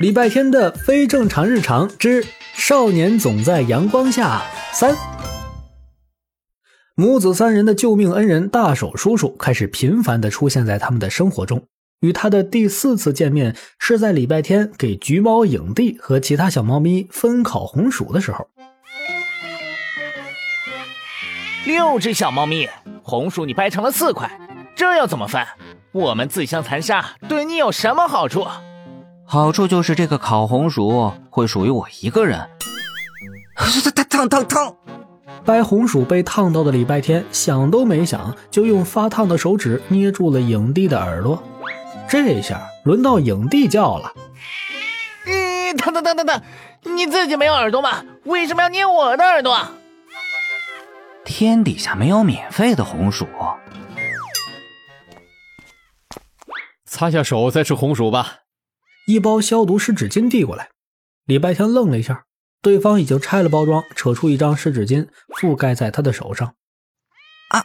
礼拜天的非正常日常之少年总在阳光下三，母子三人的救命恩人大手叔叔开始频繁的出现在他们的生活中。与他的第四次见面是在礼拜天给橘猫影帝和其他小猫咪分烤红薯的时候。六只小猫咪，红薯你掰成了四块，这要怎么分？我们自相残杀，对你有什么好处？好处就是这个烤红薯会属于我一个人。烫烫烫烫！掰红薯被烫到的礼拜天想都没想，就用发烫的手指捏住了影帝的耳朵。这下轮到影帝叫了：“咦，疼疼疼疼疼！你自己没有耳朵吗？为什么要捏我的耳朵？”天底下没有免费的红薯。擦下手再吃红薯吧。一包消毒湿纸巾递过来，礼拜天愣了一下，对方已经拆了包装，扯出一张湿纸巾覆盖在他的手上。啊，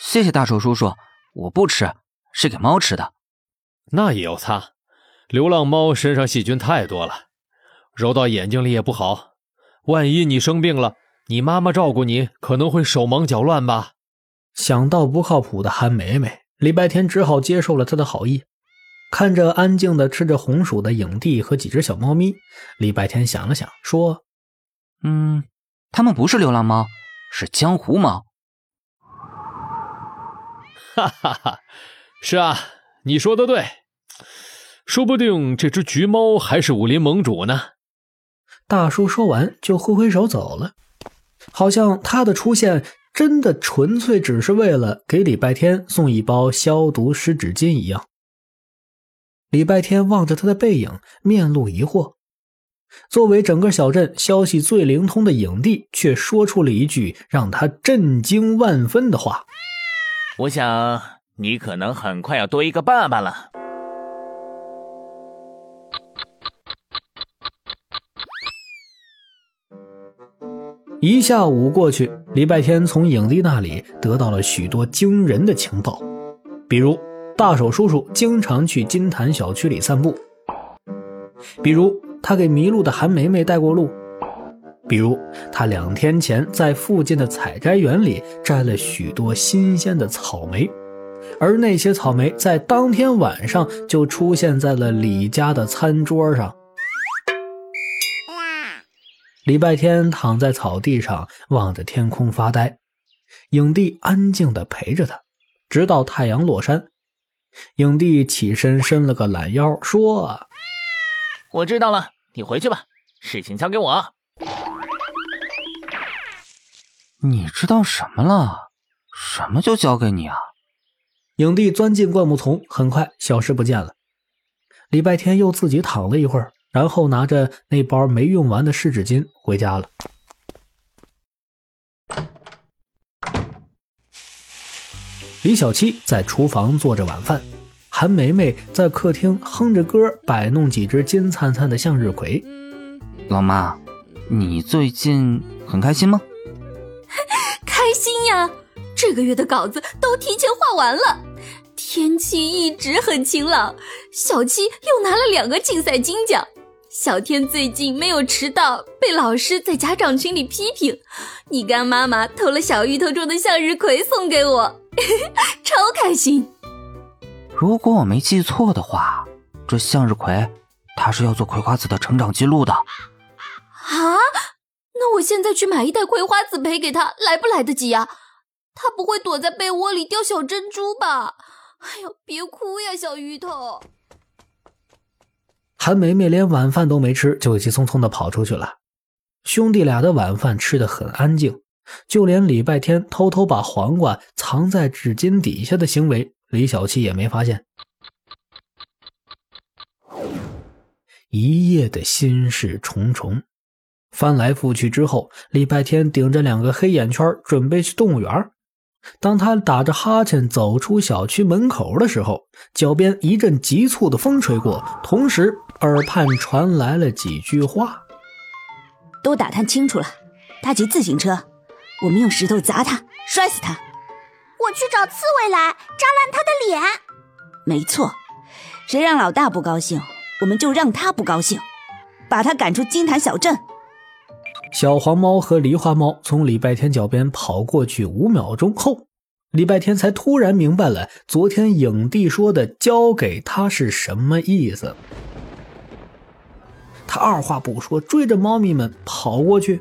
谢谢大手叔叔，我不吃，是给猫吃的。那也要擦，流浪猫身上细菌太多了，揉到眼睛里也不好。万一你生病了，你妈妈照顾你可能会手忙脚乱吧？想到不靠谱的韩梅梅，礼拜天只好接受了他的好意。看着安静的吃着红薯的影帝和几只小猫咪，礼拜天想了想，说：“嗯，他们不是流浪猫，是江湖猫。”哈哈哈，是啊，你说的对，说不定这只橘猫还是武林盟主呢。大叔说完就挥挥手走了，好像他的出现真的纯粹只是为了给礼拜天送一包消毒湿纸巾一样。礼拜天望着他的背影，面露疑惑。作为整个小镇消息最灵通的影帝，却说出了一句让他震惊万分的话：“我想你可能很快要多一个爸爸了。”一下午过去，礼拜天从影帝那里得到了许多惊人的情报，比如。大手叔叔经常去金坛小区里散步，比如他给迷路的韩梅梅带过路，比如他两天前在附近的采摘园里摘了许多新鲜的草莓，而那些草莓在当天晚上就出现在了李家的餐桌上。礼拜天躺在草地上望着天空发呆，影帝安静地陪着他，直到太阳落山。影帝起身伸了个懒腰，说：“我知道了，你回去吧，事情交给我。”你知道什么了？什么就交给你啊？影帝钻进灌木丛，很快消失不见了。礼拜天又自己躺了一会儿，然后拿着那包没用完的湿纸巾回家了。李小七在厨房做着晚饭，韩梅梅在客厅哼着歌摆弄几只金灿灿的向日葵。老妈，你最近很开心吗？开心呀！这个月的稿子都提前画完了。天气一直很晴朗，小七又拿了两个竞赛金奖。小天最近没有迟到，被老师在家长群里批评。你干妈妈偷了小芋头种的向日葵送给我，超开心。如果我没记错的话，这向日葵它是要做葵花籽的成长记录的。啊？那我现在去买一袋葵花籽赔给他，来不来得及呀？他不会躲在被窝里掉小珍珠吧？哎呦，别哭呀，小芋头。韩梅梅连晚饭都没吃，就急匆匆的跑出去了。兄弟俩的晚饭吃的很安静，就连礼拜天偷偷把黄瓜藏在纸巾底下的行为，李小七也没发现。一夜的心事重重，翻来覆去之后，礼拜天顶着两个黑眼圈，准备去动物园。当他打着哈欠走出小区门口的时候，脚边一阵急促的风吹过，同时。耳畔传来了几句话：“都打探清楚了，他骑自行车，我们用石头砸他，摔死他。我去找刺猬来扎烂他的脸。没错，谁让老大不高兴，我们就让他不高兴，把他赶出金坛小镇。小黄猫和狸花猫从礼拜天脚边跑过去五秒钟后，礼拜天才突然明白了昨天影帝说的“交给他”是什么意思。他二话不说，追着猫咪们跑过去，